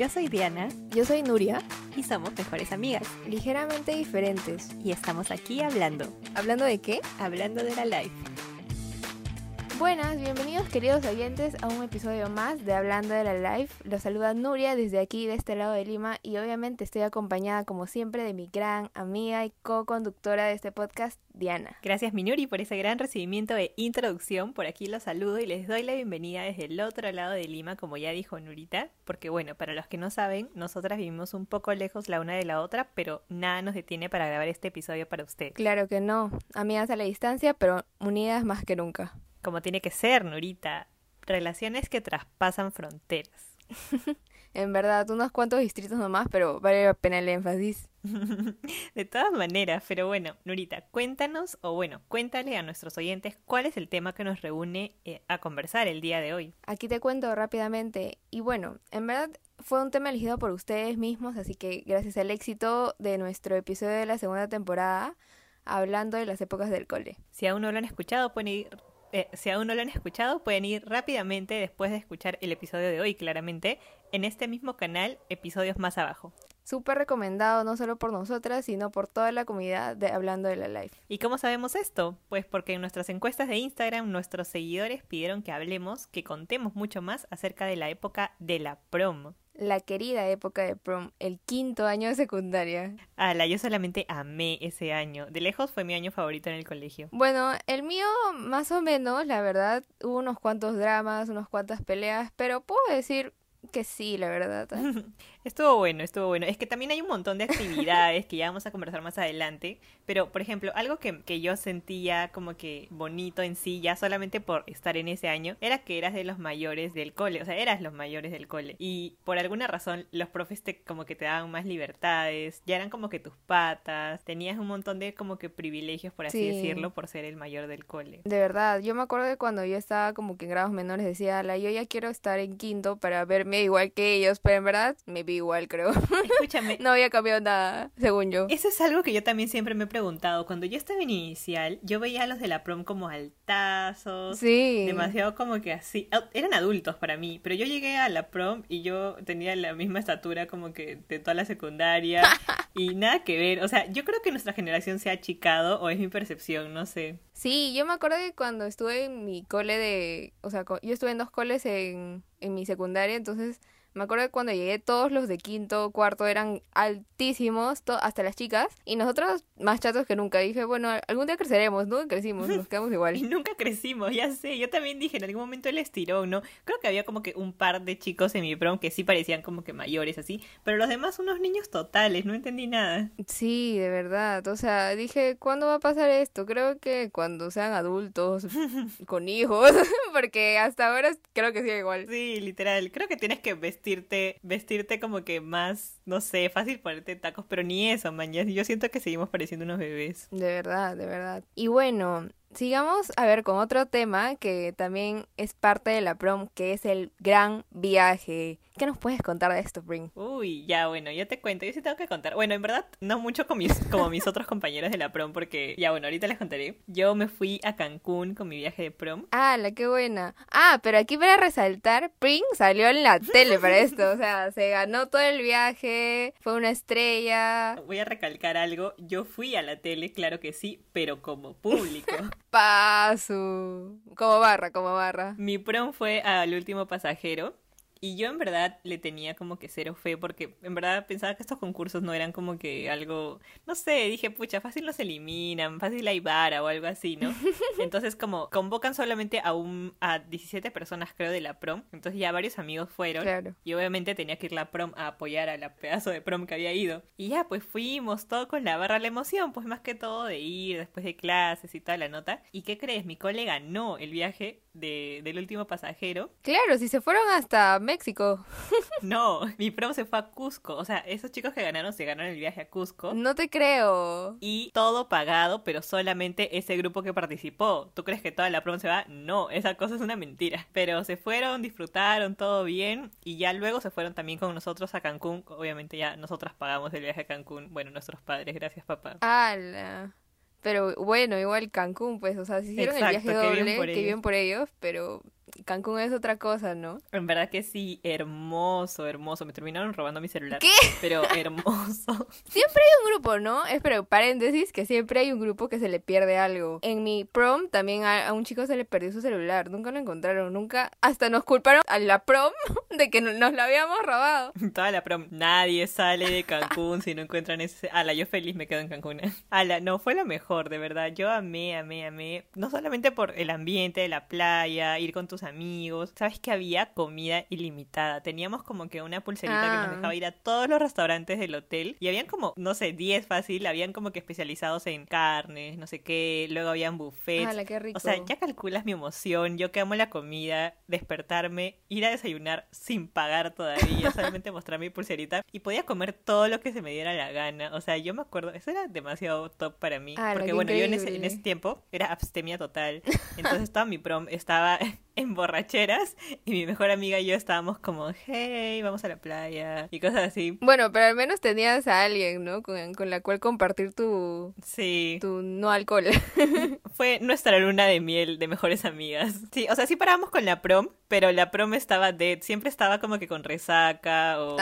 Yo soy Diana Yo soy Nuria, y somos mejores amigas. ligeramente diferentes. Y estamos aquí hablando, ¿Hablando de qué? hablando de la life. Buenas, bienvenidos queridos oyentes a un episodio más de Hablando de la Life. Los saluda Nuria desde aquí, de este lado de Lima, y obviamente estoy acompañada como siempre de mi gran amiga y co-conductora de este podcast, Diana. Gracias Minuri por ese gran recibimiento de introducción. Por aquí los saludo y les doy la bienvenida desde el otro lado de Lima, como ya dijo Nurita. Porque bueno, para los que no saben, nosotras vivimos un poco lejos la una de la otra, pero nada nos detiene para grabar este episodio para ustedes. Claro que no, amigas a la distancia, pero unidas más que nunca. Como tiene que ser, Nurita. Relaciones que traspasan fronteras. En verdad, unos cuantos distritos nomás, pero vale la pena el énfasis. De todas maneras, pero bueno, Nurita, cuéntanos, o bueno, cuéntale a nuestros oyentes cuál es el tema que nos reúne eh, a conversar el día de hoy. Aquí te cuento rápidamente. Y bueno, en verdad fue un tema elegido por ustedes mismos, así que gracias al éxito de nuestro episodio de la segunda temporada, hablando de las épocas del cole. Si aún no lo han escuchado, pueden ir. Eh, si aún no lo han escuchado, pueden ir rápidamente después de escuchar el episodio de hoy, claramente, en este mismo canal, episodios más abajo. Súper recomendado no solo por nosotras, sino por toda la comunidad de Hablando de la Life. ¿Y cómo sabemos esto? Pues porque en nuestras encuestas de Instagram nuestros seguidores pidieron que hablemos, que contemos mucho más acerca de la época de la prom. La querida época de prom, el quinto año de secundaria. Ala, yo solamente amé ese año. De lejos fue mi año favorito en el colegio. Bueno, el mío más o menos, la verdad, hubo unos cuantos dramas, unas cuantas peleas, pero puedo decir que sí, la verdad. Estuvo bueno, estuvo bueno. Es que también hay un montón de actividades que ya vamos a conversar más adelante. Pero, por ejemplo, algo que, que yo sentía como que bonito en sí, ya solamente por estar en ese año, era que eras de los mayores del cole. O sea, eras los mayores del cole. Y por alguna razón, los profes te, como que te daban más libertades. Ya eran como que tus patas. Tenías un montón de como que privilegios, por así Sí. decirlo, por ser el mayor del cole. De verdad, yo me acuerdo de cuando yo estaba como que en grados menores decía, la yo ya quiero estar en quinto para verme igual que ellos, pero en verdad me igual, creo. Escúchame, no había cambiado nada, según yo. Eso es algo que yo también siempre me he preguntado. Cuando yo estaba en inicial, yo veía a los de la prom como altazos, Sí. demasiado como que así. ah, Eran adultos para mí, pero yo llegué a la prom y yo tenía la misma estatura como que de toda la secundaria y nada que ver. O sea, yo creo que nuestra generación se ha achicado o es mi percepción, no sé. Sí, yo me acuerdo de cuando estuve en mi cole de, o sea, yo estuve en dos coles en, en mi secundaria, entonces me acuerdo de cuando llegué todos los de quinto, cuarto eran altísimos, hasta las chicas, y nosotros más chatos que nunca. Dije, bueno, algún día creceremos, ¿no? Crecimos, nos quedamos Y igual. nunca crecimos, ya sé. Yo también dije en algún momento el estirón, ¿no? Creo que había como que un par de chicos en mi prom que sí parecían como que mayores así, pero los demás unos niños totales, no entendí nada. Sí, de verdad. O sea, dije, ¿cuándo va a pasar esto? Creo que cuando sean adultos, con hijos, porque hasta ahora creo que sigue igual. Sí, literal. Creo que tienes que vestirte, vestirte como que más, no sé, fácil ponerte tacos, pero ni eso, man. Yo siento que seguimos pareciendo unos bebés. De verdad, de verdad. Y bueno, sigamos a ver con otro tema que también es parte de la prom, que es el gran viaje. ¿Qué nos puedes contar de esto, Bring? Uy, ya, bueno, yo te cuento, yo sí tengo que contar. Bueno, en verdad, no mucho con mis, como mis otros compañeros de la prom, porque, ya, bueno, ahorita les contaré. Yo me fui a Cancún con mi viaje de prom. Ah, la qué buena. Ah, pero aquí para resaltar, Bring salió en la tele para esto. O sea, se ganó todo el viaje, fue una estrella. Voy a recalcar algo, yo fui a la tele, claro que sí, pero como público. Paso. Como barra, como barra. Mi prom fue al último pasajero y yo en verdad le tenía como que cero fe porque en verdad pensaba que estos concursos no eran como que algo, no sé, dije, pucha, fácil los eliminan, fácil hay vara o algo así, ¿no? Entonces como convocan solamente a un a 17 personas creo de la prom, entonces ya varios amigos fueron Claro. y obviamente tenía que ir la prom a apoyar a la pedazo de prom que había ido. Y ya, pues fuimos todo con la barra, la emoción, pues más que todo de ir después de clases y toda la nota. ¿Y qué crees? Mi colega ganó el viaje de, del último pasajero. Claro, si se fueron hasta México. No, mi prom se fue a Cusco. O sea, esos chicos que ganaron se ganaron el viaje a Cusco. No te creo. Y todo pagado, pero solamente ese grupo que participó. ¿Tú crees que toda la prom se va? No, esa cosa es una mentira. Pero se fueron, disfrutaron, todo bien. Y ya luego se fueron también con nosotros a Cancún. Obviamente ya nosotras pagamos el viaje a Cancún. Bueno, nuestros padres, gracias papá. ¡Hala! Pero bueno, igual Cancún, pues, o sea, si hicieron el viaje doble, que bien por ellos, pero Cancún es otra cosa, ¿no? En verdad que sí, hermoso, hermoso. Me terminaron robando mi celular. ¿Qué? Pero hermoso. Siempre hay un grupo, ¿no? Espero, paréntesis, que siempre hay un grupo que se le pierde algo. En mi prom también a, a un chico se le perdió su celular. Nunca lo encontraron, nunca. Hasta nos culparon a la prom de que no- nos lo habíamos robado. Toda la prom. Nadie sale de Cancún si no encuentran ese. Ala, yo feliz me quedo en Cancún. Ala, no, fue lo mejor, de verdad. Yo amé, amé, amé. No solamente por el ambiente de la playa, ir con tus amigos. Sabes que había comida ilimitada. Teníamos como que una pulserita que Ah. nos dejaba ir a todos los restaurantes del hotel. Y habían como, no sé, 10 fácil. Habían como que especializados en carnes, no sé qué. Luego habían buffets. ¡Hala, qué rico! O sea, ya calculas mi emoción, yo que amo la comida, despertarme, ir a desayunar sin pagar todavía, solamente mostrar mi pulserita y podía comer todo lo que se me diera la gana. O sea, yo me acuerdo, eso era demasiado top para mí, ¡Hala, porque bueno, yo en ese, en ese tiempo era abstemia total, entonces toda mi prom estaba en borracheras y mi mejor amiga y yo estábamos como, hey, vamos a la playa y cosas así. Bueno, pero al menos tenías a alguien, ¿no? Con, con la cual compartir tu, Sí, tu no alcohol. Fue nuestra luna de miel de mejores amigas. Sí, o sea, sí parábamos con la prom, pero la prom estaba dead. Siempre estaba como que con resaca o,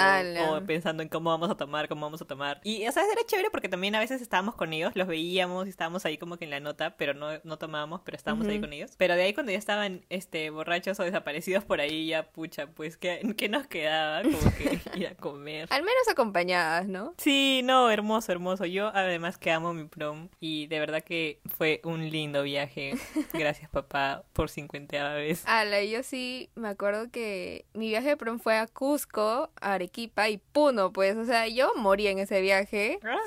pensando en cómo vamos a tomar, cómo vamos a tomar. Y, o sea, era chévere porque también a veces estábamos con ellos, los veíamos y estábamos ahí como que en la nota, pero no, no tomábamos, pero estábamos ahí con ellos. Pero de ahí cuando ya estaban este, borrachos o desaparecidos por ahí, ya pucha, pues, ¿qué, qué nos quedaba? Como que ir a comer. al menos acompañadas, ¿no? Sí, no, hermoso, hermoso. Yo además que amo mi prom y de verdad que fue un lindo viaje. Gracias papá por 50 vez. Ala, yo sí me acuerdo que mi viaje de prom fue a Cusco, a Arequipa y Puno, pues, o sea, yo morí en ese viaje. Ah,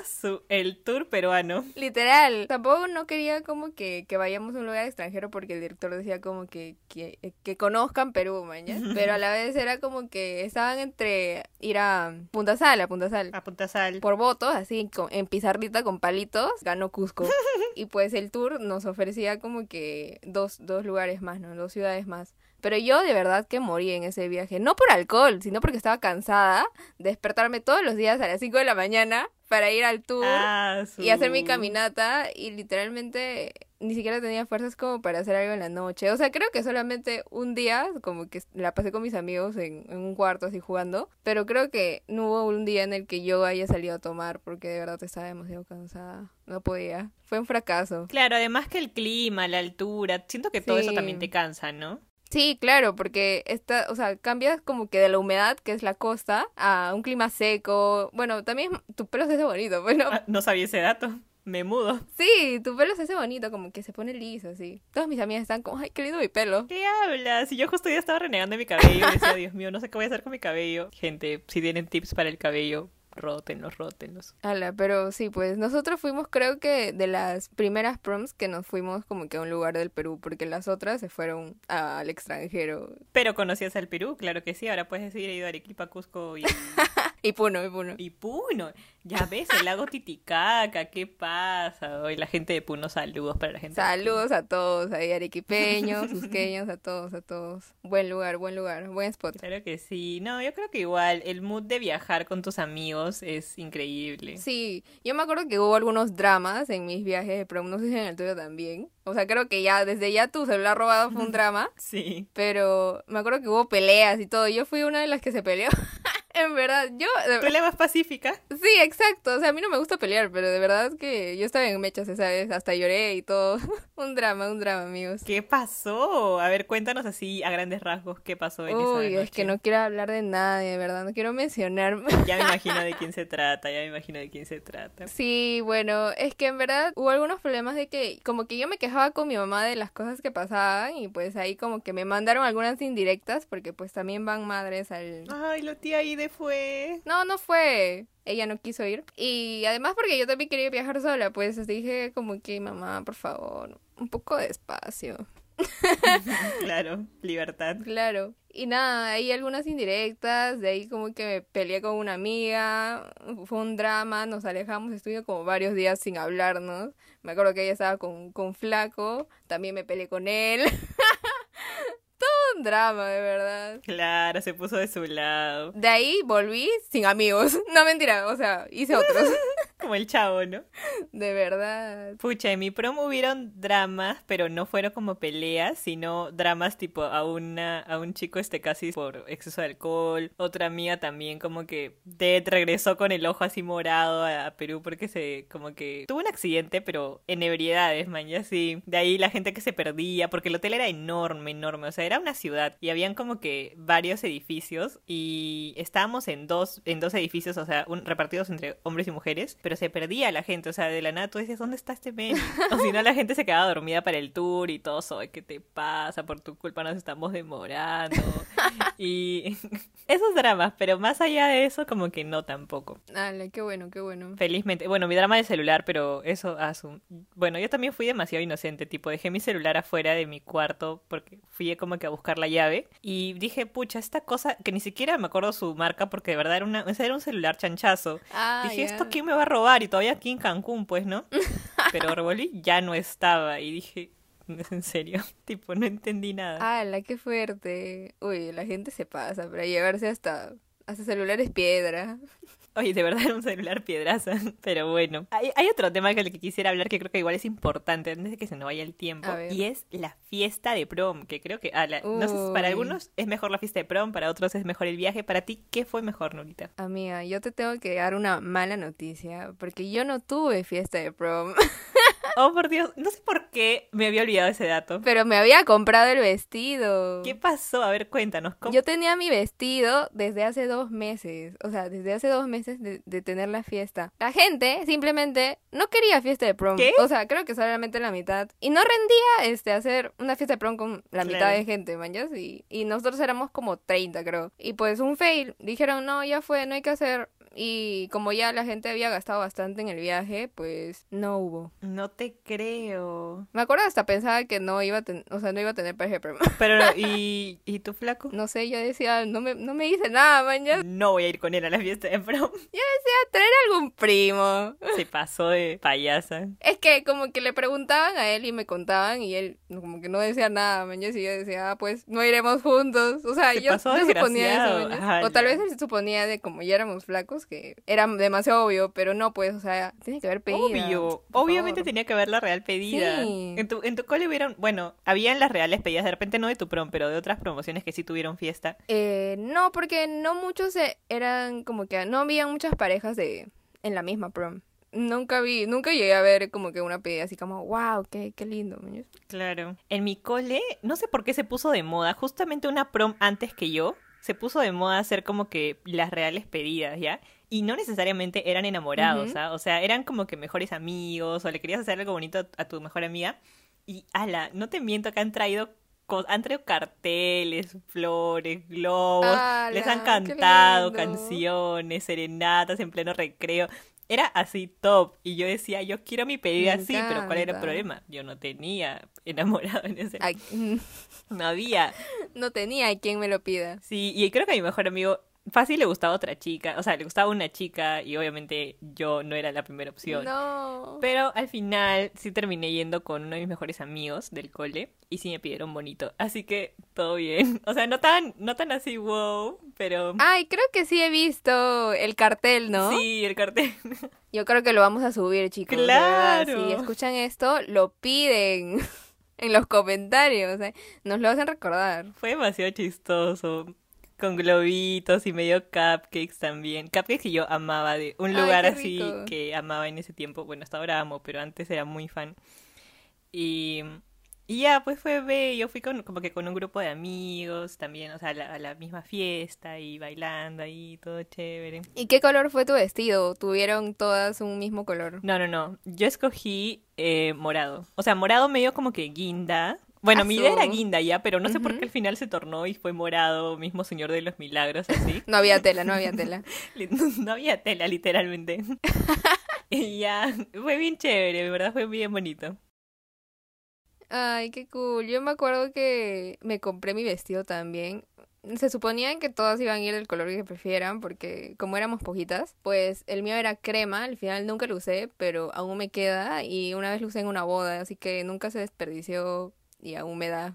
el tour peruano. Literal, tampoco no quería como que, que vayamos a un lugar extranjero porque el director decía como que, que, que conozcan Perú, maña. Pero a la vez era como que estaban entre ir a Punta Sal, a Punta Sal. A punta sal. Por votos, así con- en pizarrita con palitos, ganó Cusco. y pues el tour nos ofrecía como que dos, dos lugares más, ¿no? Dos ciudades más. Pero yo de verdad que morí en ese viaje. No por alcohol, sino porque estaba cansada de despertarme todos los días a las 5 de la mañana para ir al tour Ah, su- y hacer mi caminata y literalmente ni siquiera tenía fuerzas como para hacer algo en la noche. O sea, creo que solamente un día como que la pasé con mis amigos en, en un cuarto así jugando, pero creo que no hubo un día en el que yo haya salido a tomar porque de verdad estaba demasiado cansada. No podía. Fue un fracaso. Claro, además que el clima, la altura, siento que todo eso también te cansa, ¿no? Sí, claro, porque está, o sea, cambias como que de la humedad, que es la costa, a un clima seco. Bueno, también tu pelo se hace bonito, bueno, Ah, no sabía ese dato. Me mudo. Sí, tu pelo se hace bonito, como que se pone liso, así. Todas mis amigas están como, ay, qué lindo mi pelo. ¿Qué hablas? Si yo justo ya estaba renegando de mi cabello, decía, Dios mío, no sé qué voy a hacer con mi cabello. Gente, si tienen tips para el cabello, rótenlos, rótenlos. Ala, pero sí, pues nosotros fuimos, creo que de las primeras proms que nos fuimos como que a un lugar del Perú, porque las otras se fueron al extranjero. Pero conocías al Perú, claro que sí. Ahora puedes decir, he ido a Arequipa, Cusco y, Y Puno, y Puno. y Puno. Ya ves, el lago Titicaca, ¿qué pasa? Hoy la gente de Puno, saludos para la gente. de Puno. Saludos a todos, ahí arequipeños, susqueños, a todos, a todos. Buen lugar, buen lugar, buen spot. Claro que sí. No, yo creo que igual el mood de viajar con tus amigos es increíble. Sí, yo me acuerdo que hubo algunos dramas en mis viajes de prom, no sé si en el tuyo también. O sea, creo que ya desde ya tu celular robado fue un drama. Sí. Pero me acuerdo que hubo peleas y todo. Yo fui una de las que se peleó. en verdad, yo... ¿Tú la más pacífica? Sí, exacto. O sea, a mí no me gusta pelear, pero de verdad que yo estaba en mechas esa vez. Hasta lloré y todo. un drama, un drama, amigos. ¿Qué pasó? A ver, cuéntanos así a grandes rasgos qué pasó en esa Uy, es noche. que no quiero hablar de nadie, de verdad. No quiero mencionar. Ya me imagino de quién se trata, ya me imagino de quién se trata. Sí, bueno, es que en verdad hubo algunos problemas de que como que yo me quejaba con mi mamá de las cosas que pasaban y pues ahí como que me mandaron algunas indirectas porque pues también van madres al... Ay, la tía Fue. No, no fue. Ella no quiso ir. Y además porque yo también quería viajar sola, pues dije como que mamá, por favor, un poco de espacio. claro, libertad. Claro. Y nada, ahí algunas indirectas, de ahí como que me peleé con una amiga, fue un drama, nos alejamos, estuve como varios días sin hablarnos. Me acuerdo que ella estaba con, con flaco, también me peleé con él. Un drama, de verdad. Claro, se puso de su lado. De ahí volví sin amigos. No mentira, o sea, hice otros. Como el chavo, ¿no? De verdad. Pucha, en mi prom hubieron dramas, pero no fueron como peleas, sino dramas tipo a una, a un chico este casi por exceso de alcohol. Otra amiga también como que Ted regresó con el ojo así morado a, a Perú porque se, como que tuvo un accidente, pero en ebriedades, man, y así. De ahí la gente que se perdía, porque el hotel era enorme, enorme, o sea, era una ciudad y habían como que varios edificios y estábamos en dos, en dos edificios, o sea, un- repartidos entre hombres y mujeres, pero se perdía la gente, o sea, de la nada tú dices, ¿dónde está este Benny? O si no, la gente se quedaba dormida para el tour y todo, "Soy, ¿qué te pasa? Por tu culpa nos estamos demorando. y esos dramas, pero más allá de eso, como que no tampoco. Ala, qué bueno, qué bueno. Felizmente, bueno, mi drama de celular, pero eso asu- Bueno, yo también fui demasiado inocente, tipo, dejé mi celular afuera de mi cuarto porque fui como que a buscar la llave y dije, pucha, esta cosa que ni siquiera me acuerdo su marca porque de verdad era, una, era un celular chanchazo. Ah, dije, ya. ¿esto quién me va a robar? Y todavía aquí en Cancún, pues, ¿no? Pero revolví, ya no estaba y dije, "No es en serio, tipo, no entendí nada. Ala, qué fuerte. Uy, la gente se pasa para llevarse hasta, hasta celulares piedra. Oye, de verdad era un celular piedraza, pero bueno. Hay, hay otro tema que el que quisiera hablar que creo que igual es importante antes de que se nos vaya el tiempo. Y es la fiesta de prom, que creo que, ah, la- no sé, para algunos es mejor la fiesta de prom, para otros es mejor el viaje. Para ti, ¿qué fue mejor, Norita? Amiga, yo te tengo que dar una mala noticia, porque yo no tuve fiesta de prom, Oh, por Dios, no sé por qué me había olvidado ese dato. pero me había comprado el vestido. ¿Qué pasó? A ver, cuéntanos. ¿cómo? Yo tenía mi vestido desde hace dos meses, o sea, desde hace dos meses de, de tener la fiesta. La gente simplemente no quería fiesta de prom. ¿Qué? O sea, creo que solamente la mitad. Y no rendía este hacer una fiesta de prom con la mitad de gente, manjas. Y, y nosotros éramos como 30, creo. Y pues un fail. Dijeron, no, ya fue, no hay que hacer. Y como ya la gente había gastado bastante en el viaje, pues no hubo. No te creo. Me acuerdo hasta pensaba que no iba a tener, o sea, no iba a tener pareja. Pero, ¿y, ¿y tu flaco? No sé, yo decía, no me, no me dice nada, manjas. No voy a ir con él a la fiesta de prom. traer algún primo. Se pasó de payasa. Es que como que le preguntaban a él y me contaban y él como que no decía nada, mañana y yo decía, ah, pues no iremos juntos. O sea, Se yo, yo suponía eso. O tal vez él suponía de como ya éramos flacos que era demasiado obvio, pero no, pues, o sea, tiene que haber pedida. Obvio, obviamente favor. tenía que haber la real pedida. Sí. En tu, en tu cole hubieron, bueno, habían las reales pedidas, de repente no de tu prom, pero de otras promociones que sí tuvieron fiesta. Eh, no, porque no muchos eh, eran como que no había muchas parejas de en la misma prom. Nunca vi, nunca llegué a ver como que una pedida así como, wow, qué, qué lindo. Claro. En mi cole, no sé por qué se puso de moda, justamente una prom antes que yo, se puso de moda hacer como que las reales pedidas, ¿ya? Y no necesariamente eran enamorados, Ujú. ¿ah? O sea, eran como que mejores amigos o le querías hacer algo bonito a, tu mejor amiga. Y, ala, no te miento que han traído han traído carteles, flores, globos, les han ¡Hala, qué cantado canciones, serenatas en pleno recreo. Era así top. Y yo decía, yo quiero mi pedida Me así, pero ¿cuál era el problema? Yo no tenía enamorado en ese Ay, No había. no tenía quien me lo pida. Sí, y creo que a mi mejor amigo fácil le gustaba otra chica. O sea, le gustaba una chica y obviamente yo no era la primera opción. No. Pero al final sí terminé yendo con uno de mis mejores amigos del cole y sí me pidieron bonito. Así que todo bien. O sea, no tan, no tan así, wow, pero... Ay, creo que sí he visto el cartel, ¿no? Sí, el cartel. Yo creo que lo vamos a subir, chicos. Claro. Si escuchan esto, lo piden en los comentarios. ¿eh? Nos lo hacen recordar. Fue demasiado chistoso. Con globitos y medio cupcakes también. Cupcakes que yo amaba de un lugar así rico. que amaba en ese tiempo. Bueno, hasta ahora amo, pero antes era muy fan. Y, y ya, pues fue bello. Fui con, como que con un grupo de amigos también, o sea, a la, a la misma fiesta y bailando ahí, todo chévere. ¿Y qué color fue tu vestido? ¿Tuvieron todas un mismo color? No, no, no. Yo escogí eh, morado. O sea, morado medio como que guinda. Bueno, mi idea era guinda ya, pero no sé por qué al final se tornó y fue morado, mismo Señor de los Milagros, así. No había tela, no había tela. No había tela, literalmente. y ya, fue bien chévere, de verdad fue bien bonito. Ay, qué cool. Yo me acuerdo que me compré mi vestido también. Se suponía que todas iban a ir del color que prefieran, porque como éramos poquitas, pues el mío era crema, al final nunca lo usé, pero aún me queda y una vez lo usé en una boda, así que nunca se desperdició y aún me da.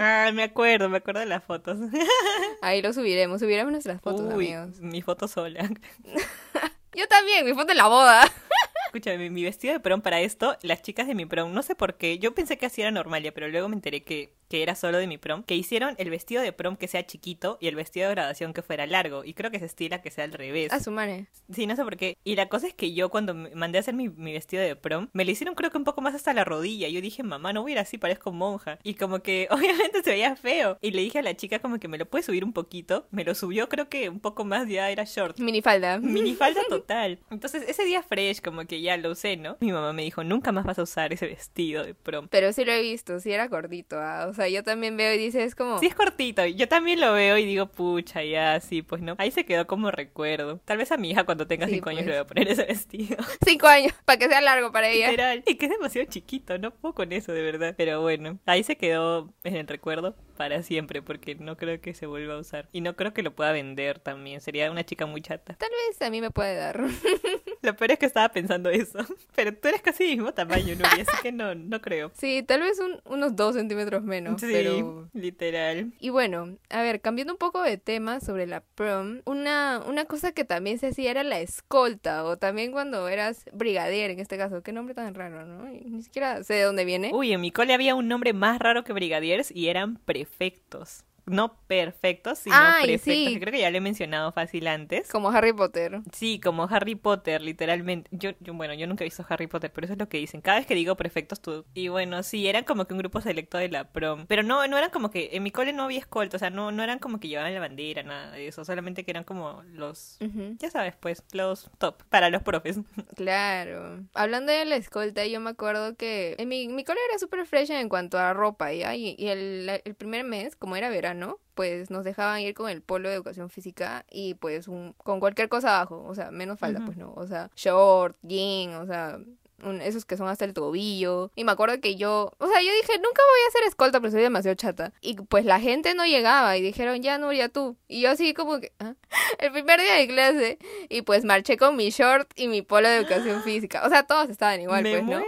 Ah, me acuerdo, me acuerdo de las fotos. Ahí lo subiremos, subiremos nuestras fotos, Uy, amigos. mi foto sola. Yo también, mi foto en la boda. escúchame, mi vestido de prom para esto, las chicas de mi prom, no sé por qué, yo pensé que así era normal ya, pero luego me enteré que, que era solo de mi prom, que hicieron el vestido de prom que sea chiquito y el vestido de graduación que fuera largo. Y creo que se estila que sea al revés. A su madre. Sí, no sé por qué. Y la cosa es que yo cuando me mandé a hacer mi, mi vestido de prom, me lo hicieron creo que un poco más hasta la rodilla. Yo dije, mamá, no voy a ir así, parezco monja. Y como que obviamente se veía feo. Y le dije a la chica como que me lo puede subir un poquito. Me lo subió, creo que un poco más ya era short. Minifalda. Minifalda total. Entonces ese día fresh como que ya lo usé, ¿no? Mi mamá me dijo, nunca más vas a usar ese vestido de prom. Pero sí lo he visto, sí era gordito. ah, O sea, yo también veo y dices, es como... Sí es cortito, yo también lo veo y digo, pucha, ya, sí, pues no. Ahí se quedó como recuerdo. Tal vez a mi hija cuando tenga Sí, cinco años pues. le voy a poner ese vestido. Cinco años, para que sea largo para ella. Literal. Y que es demasiado chiquito, no puedo con eso, de verdad. Pero bueno, ahí se quedó en el recuerdo para siempre, porque no creo que se vuelva a usar. Y no creo que lo pueda vender también. Sería una chica muy chata. Tal vez a mí me puede dar. Lo peor es que estaba pensando eso. Pero tú eres casi del mismo tamaño, Nuri, así que no, no creo. Sí, tal vez un- unos dos centímetros menos, sí, pero... literal. Y bueno, a ver, cambiando un poco de tema sobre la prom, una, una cosa que también se hacía era la escolta, o también cuando eras brigadier, en este caso, qué nombre tan raro, ¿no? Ni siquiera sé de dónde viene. Uy, en mi cole había un nombre más raro que brigadiers y eran prefectos. No perfectos, sino Ay, sí. que Creo que ya lo he mencionado fácil antes. Como Harry Potter. Sí, como Harry Potter, literalmente. Yo, yo, bueno, yo nunca he visto Harry Potter, pero eso es lo que dicen. Cada vez que digo prefectos, tú. Y bueno, sí, eran como que un grupo selecto de la prom. Pero no, no eran como que. En mi cole no había escolta, o sea, no, no eran como que llevaban la bandera, nada de eso. Solamente que eran como los. Ya sabes, pues, los top para los profes. Claro. Hablando de la escolta, yo me acuerdo que en mi, mi cole era súper fresh en cuanto a ropa, ¿ya? Y, y el, el primer mes, como era verano, pues nos dejaban ir con el polo de educación física y pues un, con cualquier cosa abajo, o sea, menos falda, pues no, o sea, short, jean, o sea, un- esos que son hasta el tobillo. Y me acuerdo que yo, o sea, yo dije, nunca voy a hacer escolta, pero soy demasiado chata. Y pues la gente no llegaba y dijeron, ya Nuria, tú. Y yo así como que, ¿ah? el primer día de clase, y pues marché con mi short y mi polo de educación física. O sea, todos estaban igual, Me pues, ¿no?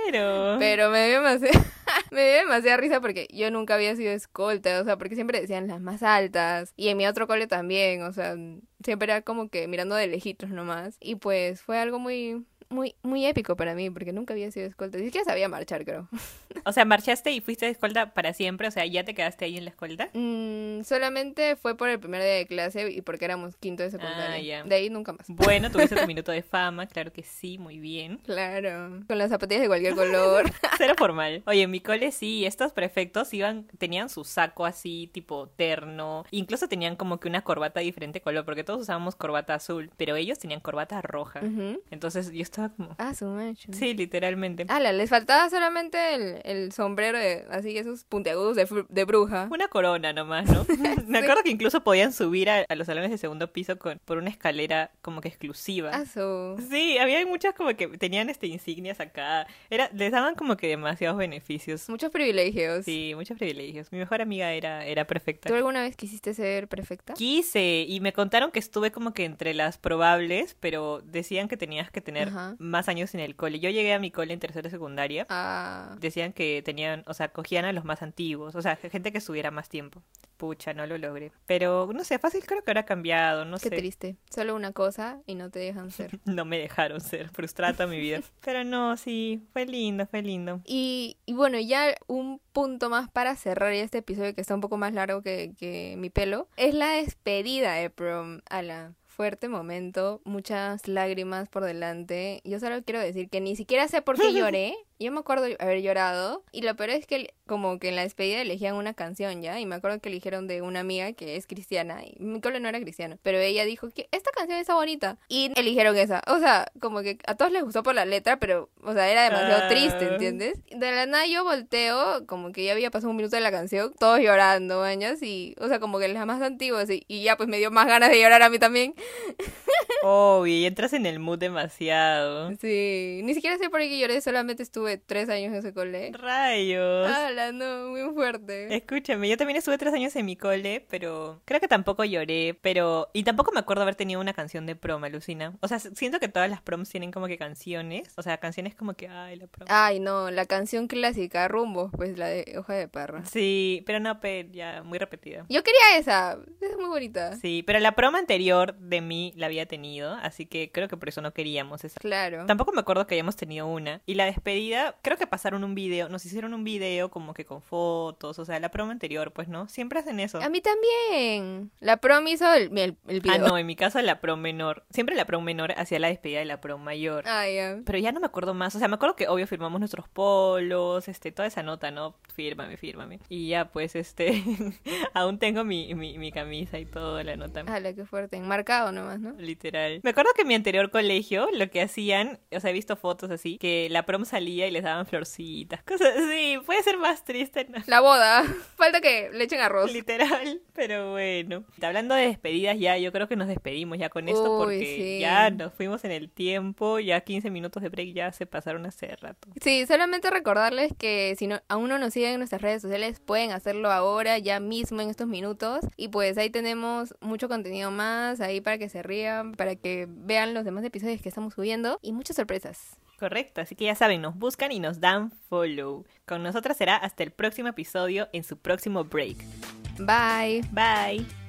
Pero me dio demasiado, me dio demasiada risa porque yo nunca había sido escolta, o sea, porque siempre decían las más altas. Y en mi otro cole también, o sea, siempre era como que mirando de lejitos nomás. Y pues fue algo muy, muy, muy épico para mí, porque nunca había sido escolta. Ni siquiera sabía marchar, creo. O sea, marchaste y fuiste de escolta para siempre. O sea, ya te quedaste ahí en la escolta. Mm, solamente fue por el primer día de clase y porque éramos quinto de secundaria. Ah. De ahí nunca más. Bueno, tuviste tu minuto de fama, claro que sí, muy bien. Claro. Con las zapatillas de cualquier color. Cero formal. Oye, en mi cole sí, estos prefectos iban, tenían su saco así, tipo terno. Incluso tenían como que una corbata de diferente color, porque todos usábamos corbata azul, pero ellos tenían corbata roja. Entonces yo estaba como. Ah, su macho. Sí, literalmente. Ala, les faltaba solamente el, el sombrero de así, esos puntiagudos de, de bruja. Una corona nomás, ¿no? Me acuerdo que incluso podían subir a, a los salones de segundo piso con, por una escalera como que exclusiva. Ah, su. Sí, había muchas como que tenían este insignias acá. Era, les daban como que demasiados beneficios. Muchos privilegios. Sí, muchos privilegios. Mi mejor amiga era, era perfecta. ¿Tú alguna vez quisiste ser perfecta? Quise y me contaron que estuve como que entre las probables, pero decían que tenías que tener Ajá. Más años en el cole. Yo llegué a mi cole en tercera secundaria. Ah, Decían que tenían, o sea, cogían a los más antiguos, o sea, gente que estuviera más tiempo. Pucha, no lo logré. Pero no sé, fácil creo que habrá cambiado, no qué sé. triste. Solo una cosa y no te dejan ser. No me dejaron ser, frustrada mi vida. Pero no, sí, fue lindo, fue lindo. Y, y bueno, ya un punto más para cerrar este episodio que está un poco más largo que, que mi pelo, es la despedida de prom a la fuerte momento, muchas lágrimas por delante. Yo solo quiero decir que ni siquiera sé por qué lloré. Yo me acuerdo haber llorado y lo peor es que como que en la despedida elegían una canción ya y me acuerdo que eligieron de una amiga que es cristiana y mi cole no era cristiano, pero ella dijo que esta canción está bonita y eligieron esa. O sea, como que a todos les gustó por la letra, pero o sea, era demasiado Ah. triste, ¿entiendes? De la nada yo volteo, como que ya había pasado un minuto de la canción, todos llorando, bañas y o sea, como que las más antiguas y, y ya pues me dio más ganas de llorar a mí también. Oh, y entras en el mood demasiado. Sí, ni siquiera sé por qué lloré, solamente estuve tres años en ese cole. Rayos. Ala, no, muy fuerte. Escúchame, yo también estuve tres años en mi cole, pero creo que tampoco lloré, pero... Y tampoco me acuerdo haber tenido una canción de prom, alucina. O sea, siento que todas las proms tienen como que canciones, o sea, canciones como que, ay, la prom. Ay, no, la canción clásica, Rumbo, pues la de Hoja de Parra. Sí, pero no, pe, ya, muy repetida. Yo quería esa, es muy bonita. Sí, pero la prom anterior de mí la había tenido, así que creo que por eso no queríamos esa. Claro. Tampoco me acuerdo que hayamos tenido una. Y la despedida, creo que pasaron un video, nos hicieron un video como que con fotos, o sea, la promo anterior, pues, ¿no? Siempre hacen eso. A mí también. La prom hizo el, el, el Ah, video. no, en mi caso la prom menor. Siempre la prom menor hacía la despedida de la prom mayor. Ah, ya. Pero ya no me acuerdo más. O sea, me acuerdo que obvio firmamos nuestros polos, este, toda esa nota, ¿no? Fírmame, fírmame. Y ya, pues, este, aún tengo mi, mi, mi camisa y todo, la nota. Ala, qué fuerte. Enmarcado nomás, ¿no? Literal. Me acuerdo que en mi anterior colegio lo que hacían, o sea, he visto fotos así, que la prom salía y les daban florcitas, cosas así. Puede ser más triste, ¿no? La boda. Falta que le echen arroz. Literal, pero bueno. Hablando de despedidas ya, yo creo que nos despedimos ya con esto Uy, porque sí. ya nos fuimos en el tiempo, ya 15 minutos de break ya se pasaron hace rato. Sí, solamente recordarles que si no, aún no nos siguen en nuestras redes sociales, pueden hacerlo ahora, ya mismo en estos minutos. Y pues ahí tenemos mucho contenido más, ahí para que se rían, para que vean los demás episodios que estamos subiendo y muchas sorpresas. Correcto, así que ya saben, nos buscan y nos dan follow. Con nosotras será hasta el próximo episodio en su próximo break. Bye. Bye.